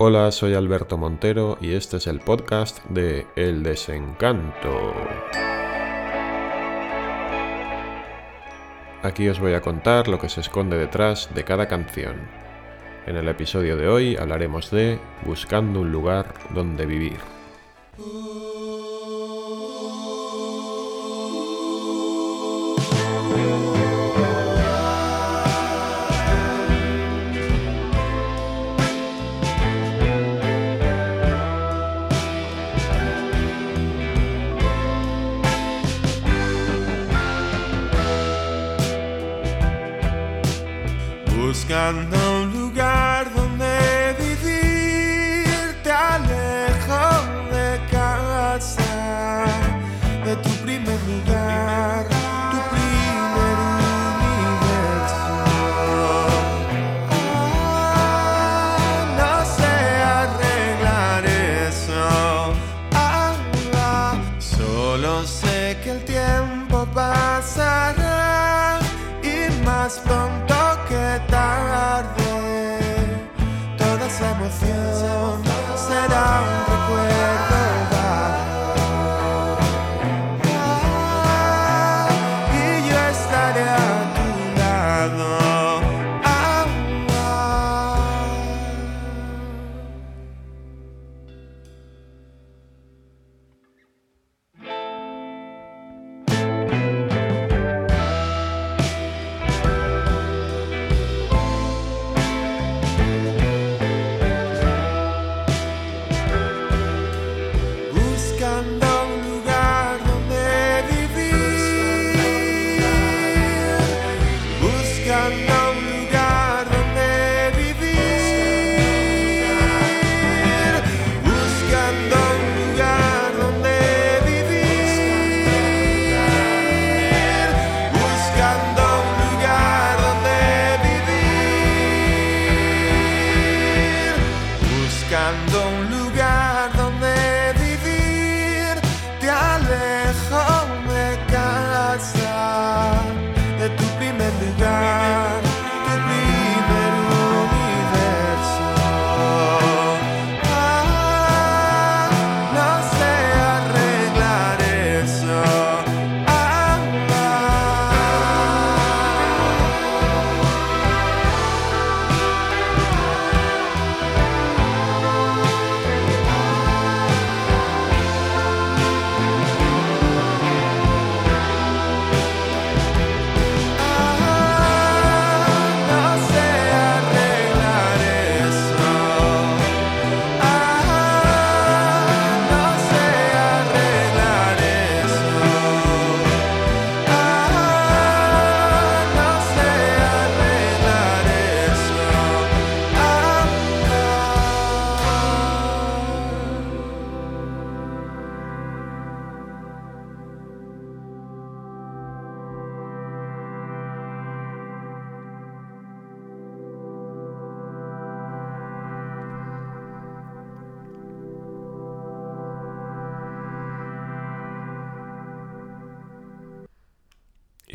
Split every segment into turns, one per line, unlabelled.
Hola, soy Alberto Montero y este es el podcast de El Desencanto. Aquí os voy a contar lo que se esconde detrás de cada canción. En el episodio de hoy hablaremos de Buscando un lugar donde vivir.
Primer lugar,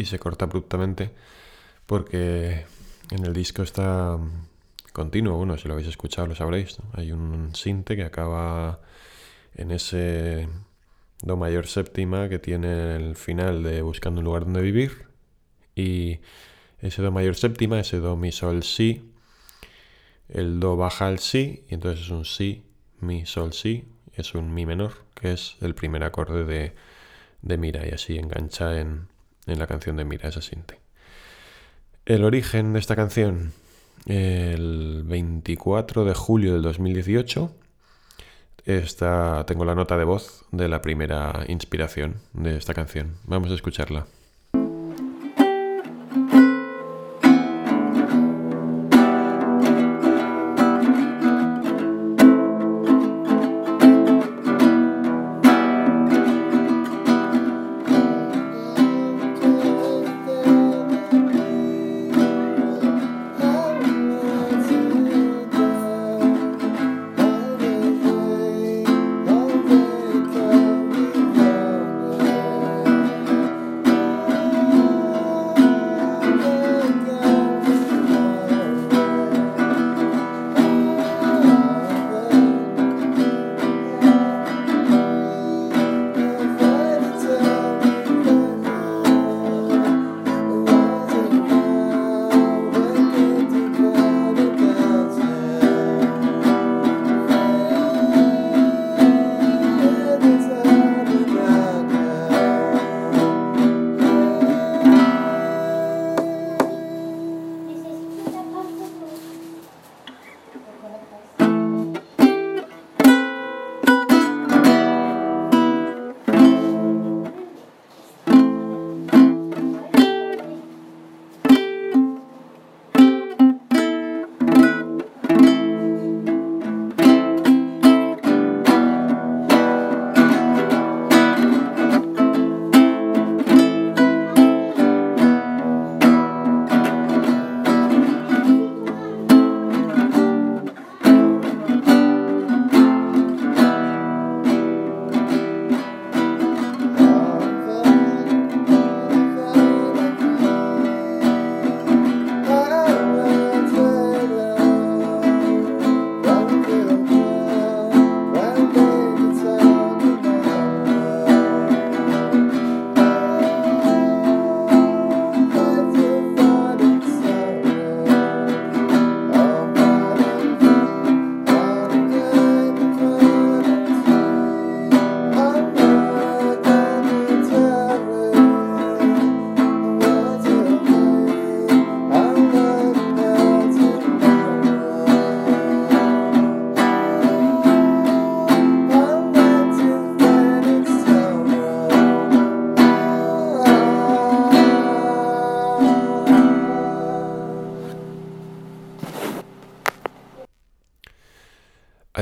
Se corta abruptamente porque en el disco está continuo. Bueno, si lo habéis escuchado lo sabréis. Hay un sinte que acaba en ese Do mayor séptima que tiene el final de Buscando un lugar donde vivir. Y ese Do mayor séptima, ese Do mi sol si, el Do baja al si, y entonces es un si, mi sol si, es un mi menor, que es el primer acorde de, de Mira, y así engancha en, en la canción de Mira, esa sinte. El origen de esta canción, el 24 de julio del 2018, está, tengo la nota de voz de la primera inspiración de esta canción. Vamos a escucharla.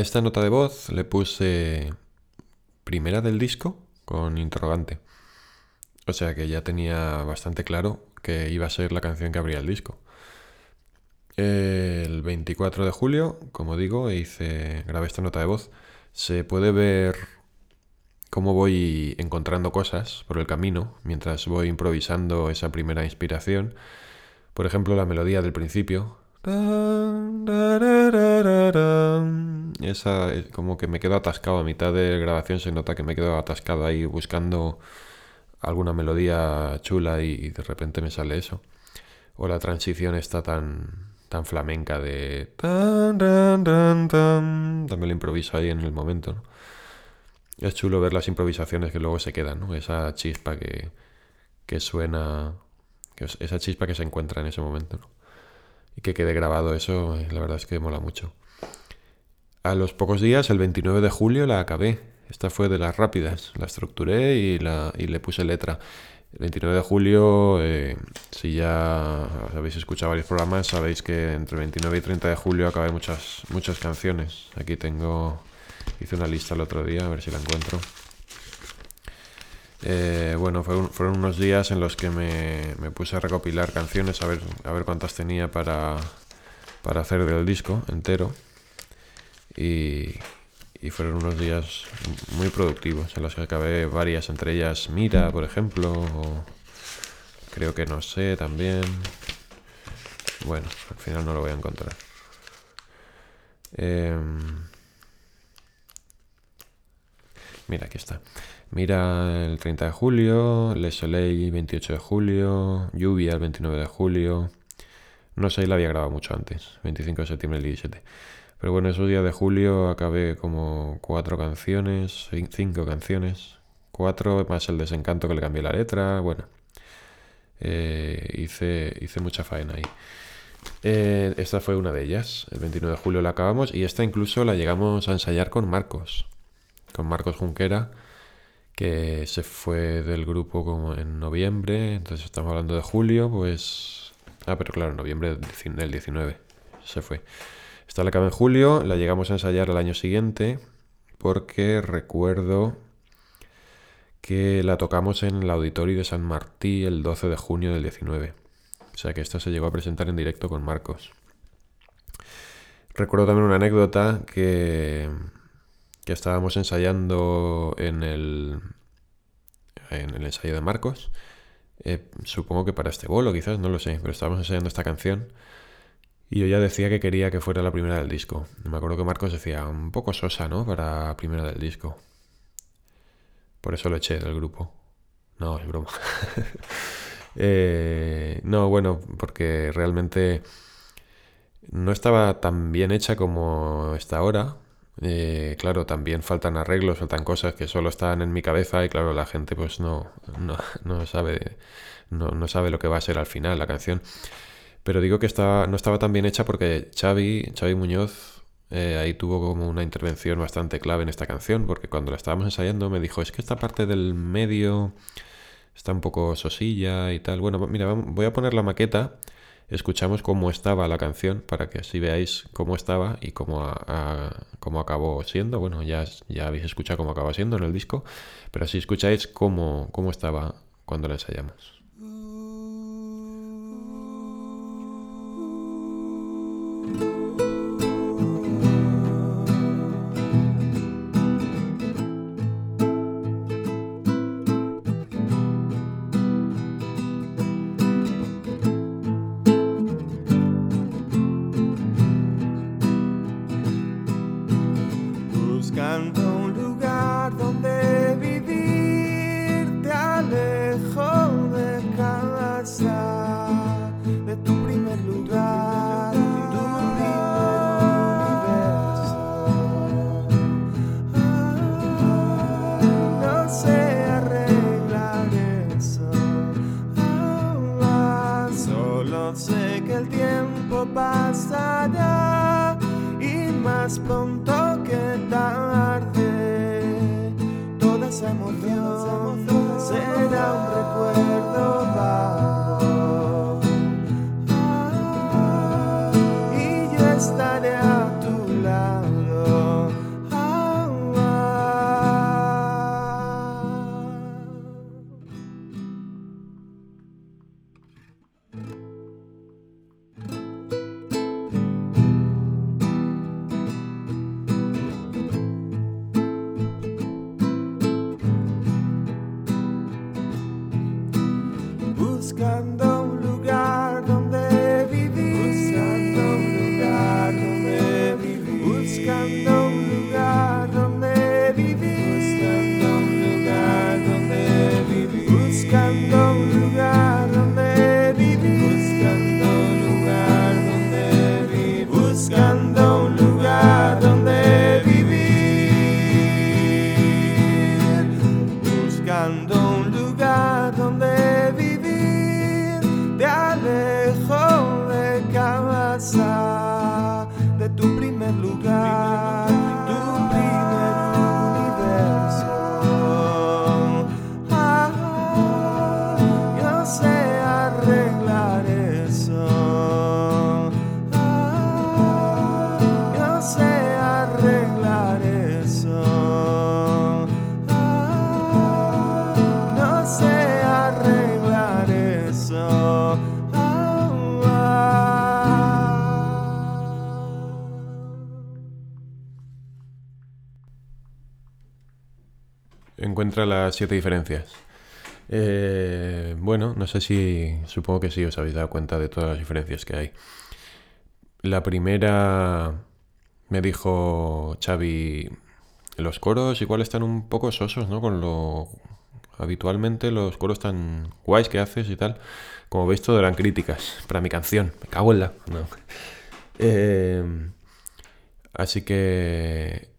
Esta nota de voz le puse primera del disco con interrogante. O sea que ya tenía bastante claro que iba a ser la canción que abría el disco. El 24 de julio, como digo, hice, grabé esta nota de voz. Se puede ver cómo voy encontrando cosas por el camino mientras voy improvisando esa primera inspiración. Por ejemplo, la melodía del principio. Esa eh, como que me quedo atascado a mitad de grabación, se nota que me quedo atascado ahí buscando alguna melodía chula y de repente me sale eso. O la transición está tan tan flamenca de. También lo improviso ahí en el momento. Es chulo ver las improvisaciones que luego se quedan, ¿no? Esa chispa que, que suena, es- esa chispa que se encuentra en ese momento, ¿no? Y que quede grabado eso, eh, la verdad es que mola mucho. A los pocos días, el 29 de julio, la acabé. Esta fue de las rápidas. La estructuré y, la, y le puse letra. El 29 de julio, eh, si ya habéis escuchado varios programas, sabéis que entre 29 y 30 de julio acabé muchas, muchas canciones. Aquí tengo, hice una lista el otro día, a ver si la encuentro. Eh, bueno, fueron, unos días en los que me, me puse a recopilar canciones, a ver, a ver cuántas tenía para, para hacer del disco entero. Y, y fueron unos días muy productivos en los que acabé varias, entre ellas Mira, por ejemplo, o creo que no sé también. Bueno, al final no lo voy a encontrar. Em, mira, aquí está. Mira el 30 de julio, Le Soleil 28 de julio, Lluvia el 29 de julio. No sé, la había grabado mucho antes, 25 de septiembre del 17. Pero bueno, esos días de julio acabé como cuatro canciones, cin- cinco canciones, cuatro más el desencanto que le cambié la letra. Bueno, eh, hice, hice mucha faena ahí. Eh, esta fue una de ellas. El 29 de julio la acabamos y esta incluso la llegamos a ensayar con Marcos, con Marcos Junquera, que se fue del grupo como en noviembre. Entonces estamos hablando de julio, pues. Ah, pero claro, noviembre del 19 del 19 se fue. Esta la acabé en julio, la llegamos a ensayar el año siguiente, porque recuerdo que la tocamos en el auditorio de San Martí el 12 de junio del 19. O sea que esta se llegó a presentar en directo con Marcos. Recuerdo también una anécdota que, que estábamos ensayando en el, en el ensayo de Marcos. Eh, supongo que para este bolo, quizás, no lo sé, pero estábamos ensayando esta canción. Y yo ya decía que quería que fuera la primera del disco. Me acuerdo que Marcos decía, un poco sosa, ¿no? Para primera del disco. Por eso lo eché del grupo. No, es broma. Eh, no, bueno, porque realmente no estaba tan bien hecha como está ahora. Eh, claro, también faltan arreglos, faltan cosas que solo están en mi cabeza y claro, la gente pues no, no, no sabe, no, no sabe lo que va a ser al final la canción. Pero digo que estaba, no estaba tan bien hecha porque Xavi, Muñoz eh, ahí tuvo como una intervención bastante clave en esta canción, porque cuando la estábamos ensayando me dijo, es que esta parte del medio está un poco sosilla y tal. Bueno, mira, voy a poner la maqueta, escuchamos cómo estaba la canción para que así veáis cómo estaba y cómo, cómo acabó siendo. Bueno, ya, ya habéis escuchado cómo acaba siendo en el disco, pero así escucháis cómo, cómo estaba cuando la ensayamos.
Buscando
Encuentra las siete diferencias. Eh, bueno, no sé si. Supongo que sí os habéis dado cuenta de todas las diferencias que hay. La primera me dijo Xavi. Los coros igual están un poco sosos, ¿no? Con lo. Habitualmente los coros tan guays que haces y tal. Como veis, todo eran críticas para mi canción. Me cago en la. Eh, así que.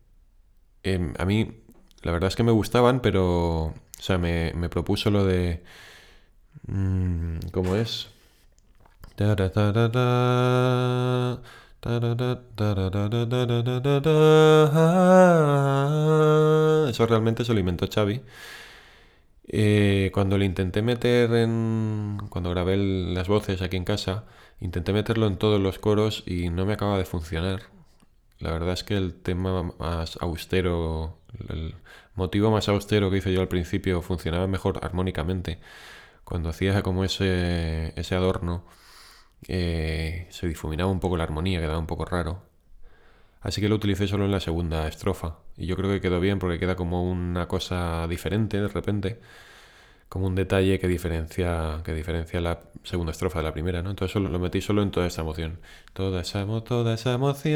em, a mí la verdad es que me gustaban, pero. O sea, me, me propuso lo de. mm, ¿Cómo es? Eso realmente se lo inventó Xavi. Eh, cuando lo intenté meter en... Cuando grabé las voces aquí en casa, intenté meterlo en todos los coros y no me acaba de funcionar. La verdad es que el tema más austero, el motivo más austero que hice yo al principio funcionaba mejor armónicamente. Cuando hacía como ese, ese adorno, eh, se difuminaba un poco la armonía, quedaba un poco raro. Así que lo utilicé solo en la segunda estrofa. Y yo creo que quedó bien porque queda como una cosa diferente de repente. Como un detalle que diferencia, que diferencia la segunda estrofa de la primera, ¿no? Entonces lo metí solo en toda esa emoción. Toda esa, toda esa emoción.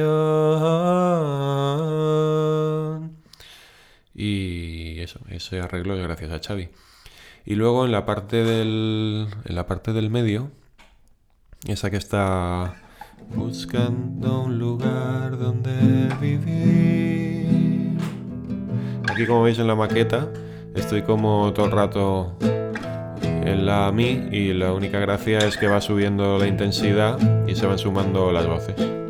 Y eso, ese arreglo es gracias a Xavi. Y luego en la parte del, en la parte del medio, esa que está buscando un lugar donde vivir. Aquí como veis en la maqueta, estoy como todo el rato en la mi y la única gracia es que va subiendo la intensidad y se van sumando las voces.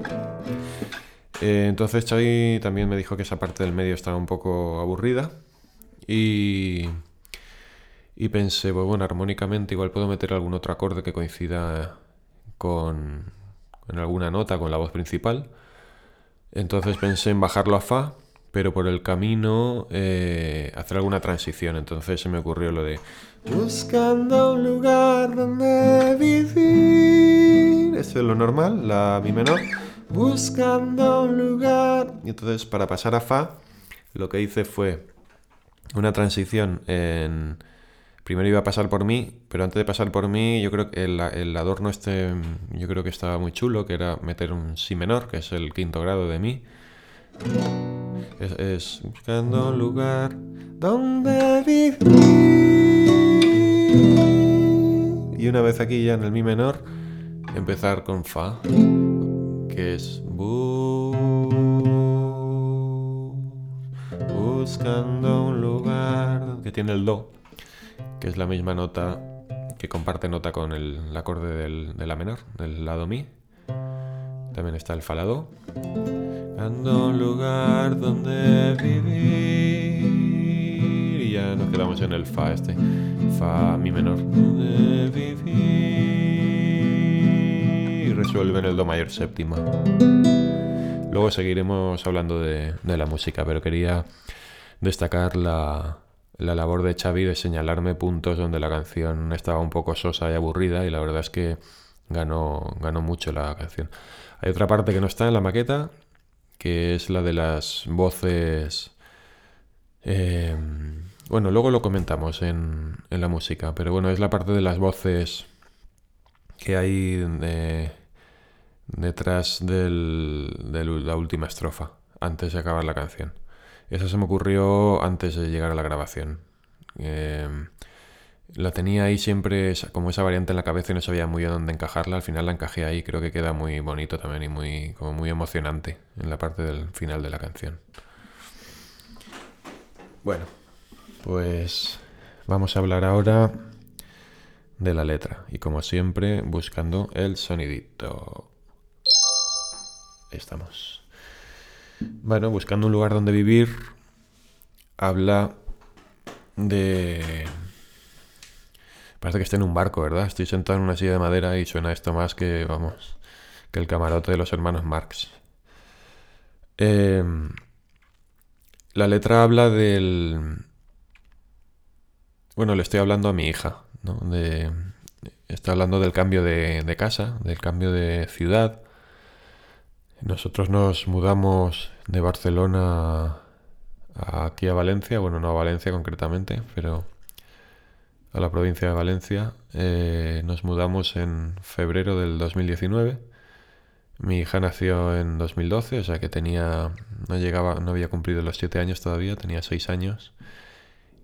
Eh, entonces Xavi también me dijo que esa parte del medio estaba un poco aburrida y, y pensé, pues bueno, armónicamente igual puedo meter algún otro acorde que coincida con, alguna nota con la voz principal. Entonces pensé en bajarlo a Fa, pero por el camino eh, hacer alguna transición. Entonces se me ocurrió lo de Buscando un lugar donde vivir. Eso es lo normal, la mi menor. Buscando un lugar. Y entonces para pasar a Fa, lo que hice fue una transición en... Primero iba a pasar por mí, pero antes de pasar por mí, yo creo que el, adorno este, yo creo que estaba muy chulo, que era meter un si menor, que es el quinto grado de mi. Es, es buscando un lugar donde vivir. Y una vez aquí ya en el mi menor, empezar con fa, que es bu- buscando un lugar que tiene el do, que es la misma nota que comparte nota con el, acorde del- de la menor, del lado mi. También está el fa la do. Buscando un lugar donde vivir. Y ya nos quedamos en el fa este. Fa mi menor. Y resuelve en el do mayor séptima. Luego seguiremos hablando de, de la música, pero quería destacar la, la labor de Xavi de señalarme puntos donde la canción estaba un poco sosa y aburrida y la verdad es que ganó, ganó mucho la canción. Hay otra parte que no está en la maqueta, que es la de las voces... eh, bueno, luego lo comentamos en, en la música, pero bueno, es la parte de las voces que hay de- detrás de la última estrofa, antes de acabar la canción. Esa se me ocurrió antes de llegar a la grabación. Eh, la tenía ahí siempre como esa variante en la cabeza y no sabía muy bien dónde encajarla. Al final la encajé ahí, creo que queda muy bonito también y muy, como muy emocionante en la parte del final de la canción. Bueno, pues vamos a hablar ahora de la letra y como siempre buscando el sonidito. Estamos. Bueno, buscando un lugar donde vivir, habla de... Parece que está en un barco, ¿verdad? Estoy sentado en una silla de madera y suena esto más que, vamos, que el camarote de los hermanos Marx. Eh, la letra habla del... Bueno, le estoy hablando a mi hija, ¿no? De... Está hablando del cambio de casa, del cambio de ciudad. Nosotros nos mudamos de Barcelona aquí a Valencia, bueno, no a Valencia concretamente, pero a la provincia de Valencia. Eh, nos mudamos en febrero del 2019. Mi hija nació en 2012, o sea que tenía, no llegaba, no había cumplido los siete años todavía, tenía seis años.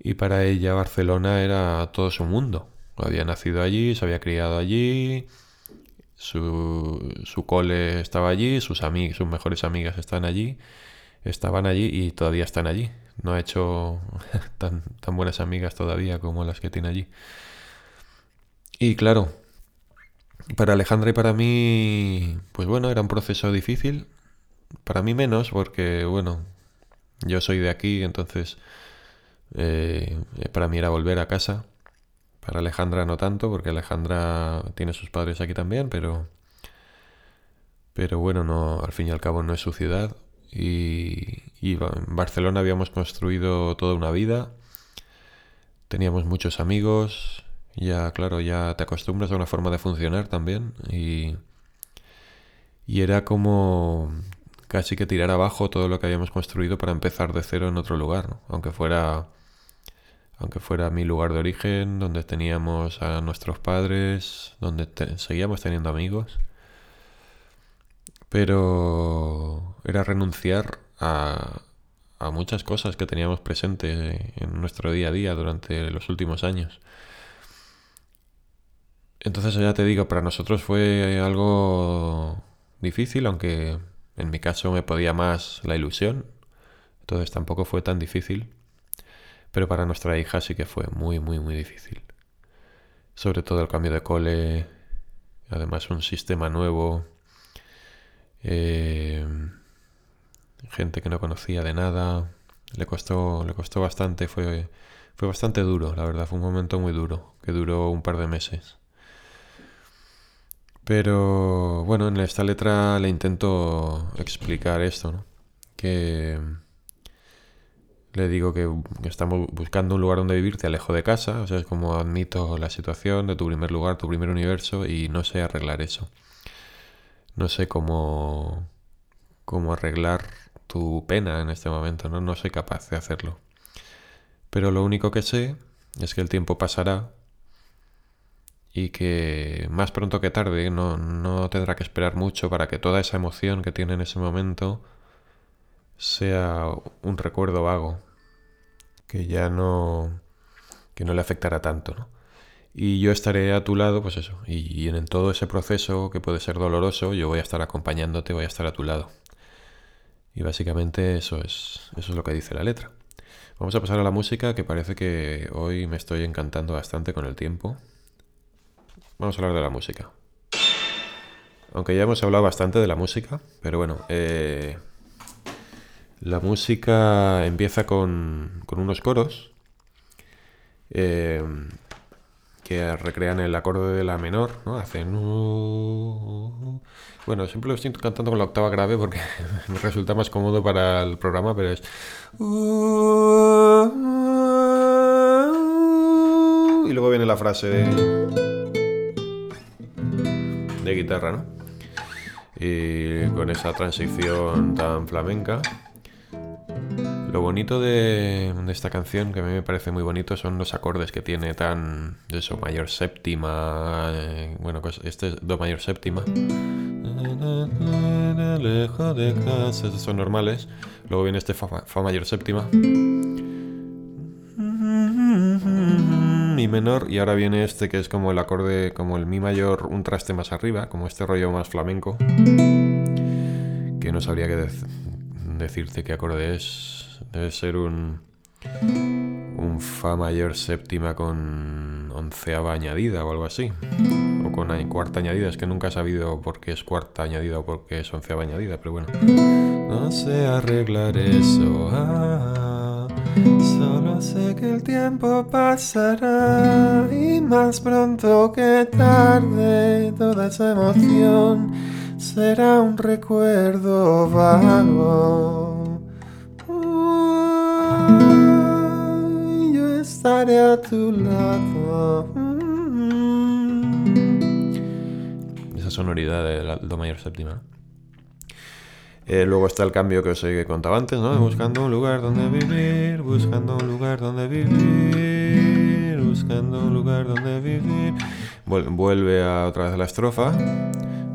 Y para ella Barcelona era todo su mundo. Había nacido allí, se había criado allí, su, su cole estaba allí, sus sus mejores amigas están allí, estaban allí y todavía están allí. No ha hecho tan, tan buenas amigas todavía como las que tiene allí. Y claro, para Alejandra y para mí, pues bueno, era un proceso difícil. Para mí menos, porque bueno, yo soy de aquí, entonces eh, para mí era volver a casa. Para Alejandra no tanto, porque Alejandra tiene sus padres aquí también, pero pero bueno, no, al fin y al cabo no es su ciudad. Y, y en Barcelona habíamos construido toda una vida. Teníamos muchos amigos. Ya, claro, ya te acostumbras a una forma de funcionar también. Y, y era como casi que tirar abajo todo lo que habíamos construido para empezar de cero en otro lugar. Aunque fuera, aunque fuera mi lugar de origen, donde teníamos a nuestros padres, donde seguíamos teniendo amigos. Pero era renunciar a, a muchas cosas que teníamos presente en nuestro día a día durante los últimos años. Entonces ya te digo, para nosotros fue algo difícil, aunque en mi caso me podía más la ilusión. Entonces tampoco fue tan difícil. Pero para nuestra hija sí que fue muy, muy, muy difícil. Sobre todo el cambio de cole, además un sistema nuevo, eh, gente que no conocía de nada. Le costó, le costó bastante, fue, fue bastante duro, la verdad, fue un momento muy duro, que duró un par de meses. Pero bueno, en esta letra le intento explicar esto, ¿no? Que le digo que estamos buscando un lugar donde vivir, te alejo de casa, o sea, es como admito la situación de tu primer lugar, tu primer universo y no sé arreglar eso. No sé cómo, cómo arreglar tu pena en este momento, ¿no? No soy capaz de hacerlo. Pero lo único que sé es que el tiempo pasará y que más pronto que tarde no, no tendrá que esperar mucho para que toda esa emoción que tiene en ese momento sea un recuerdo vago, que ya no, que no le afectará tanto, ¿no? Y yo estaré a tu lado, pues eso, y, en todo ese proceso que puede ser doloroso, yo voy a estar acompañándote, voy a estar a tu lado. Y básicamente eso es, eso es lo que dice la letra. Vamos a pasar a la música, que parece que hoy me estoy encantando bastante con el tiempo. Vamos a hablar de la música. Aunque ya hemos hablado bastante de la música, pero bueno, eh, la música empieza con, con unos coros eh, que recrean el acorde de la menor, ¿no? Hacen... Bueno, siempre lo estoy cantando con la octava grave porque me resulta más cómodo para el programa, pero es... Y luego viene la frase de de guitarra, ¿no? Y con esa transición tan flamenca. Lo bonito de, esta canción, que a mí me parece muy bonito, son los acordes que tiene tan... eso, mayor séptima... eh, bueno, este es do mayor séptima. Son normales. Luego viene este fa, mayor séptima. Mi menor y ahora viene este que es como el acorde, como el mi mayor, un traste más arriba, como este rollo más flamenco. Que no sabría qué dec- decirte qué acorde es. Debe ser un un fa mayor séptima con onceava añadida o algo así. O con cuarta añadida, es que nunca he sabido por qué es cuarta añadida o por qué es onceava añadida, pero bueno. No sé arreglar eso. ah,
Solo sé que el tiempo pasará y más pronto que tarde toda esa emoción será un recuerdo vago. A lado.
esa sonoridad de la- do mayor séptima. Eh, luego está el cambio que os he contado antes, ¿no? Buscando un lugar donde vivir, buscando un lugar donde vivir, buscando un lugar donde vivir. Vuel- vuelve a otra vez la estrofa.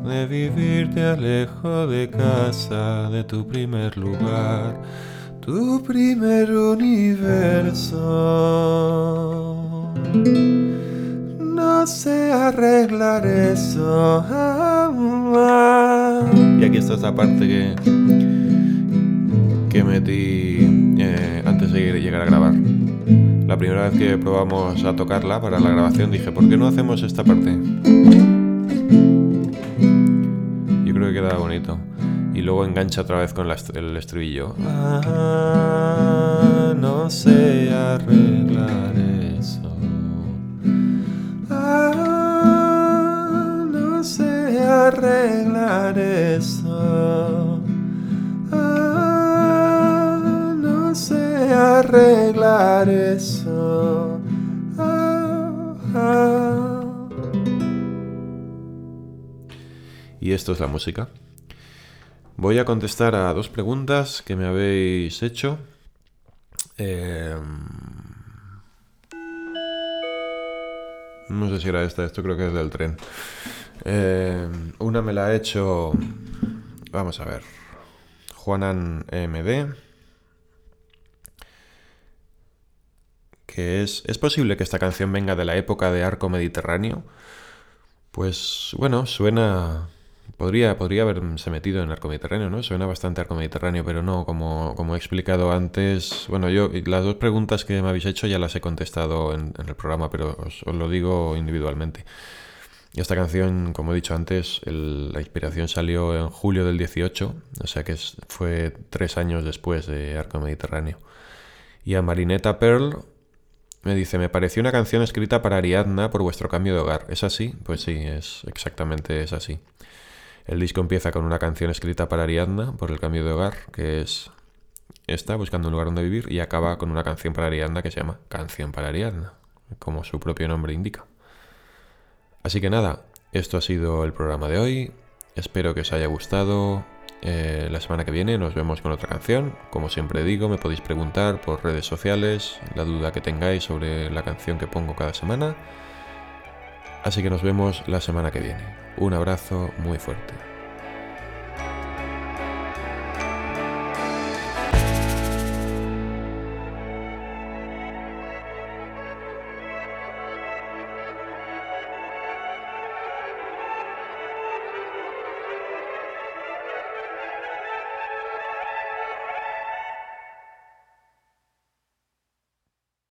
De vivir te alejo de casa, de tu primer lugar,
Tu primer universo. No sé arreglar eso.
Y aquí está esta parte que, que metí eh, antes de llegar a grabar. La primera vez que probamos a tocarla para la grabación dije, ¿por qué no hacemos esta parte? Yo creo que queda bonito. Y luego engancha otra vez con la est- el estribillo.
Ah, no sé arreglar eso. Ah, no sé arreglar eso. Ah, no sé arreglar eso. Ah, ah.
Y esto es la música. Voy a contestar a dos preguntas que me habéis hecho. Eh, no sé si era esta, esto creo que es del tren. Eh, una me la ha hecho... Vamos a ver. Juanan MD. Que es... ¿Es posible que esta canción venga de la época de Arco Mediterráneo? Pues bueno, suena. Podría, podría haberse metido en arco mediterráneo, ¿no? Suena bastante arco mediterráneo, pero no, como, como he explicado antes. Bueno, yo las dos preguntas que me habéis hecho ya las he contestado en, el programa, pero os, lo digo individualmente. Esta canción, como he dicho antes, la inspiración salió en julio del 18, o sea que fue tres años después de Arco Mediterráneo. Y a Marinetta Pearl me dice, me pareció una canción escrita para Ariadna por vuestro cambio de hogar. ¿Es así? Pues sí, es exactamente es así. El disco empieza con una canción escrita para Ariadna por el cambio de hogar, que es esta, buscando un lugar donde vivir, y acaba con una canción para Ariadna que se llama Canción para Ariadna, como su propio nombre indica. Así que nada, esto ha sido el programa de hoy. Espero que os haya gustado. Eh, la semana que viene nos vemos con otra canción. Como siempre digo, me podéis preguntar por redes sociales la duda que tengáis sobre la canción que pongo cada semana. Así que nos vemos la semana que viene. Un abrazo muy fuerte.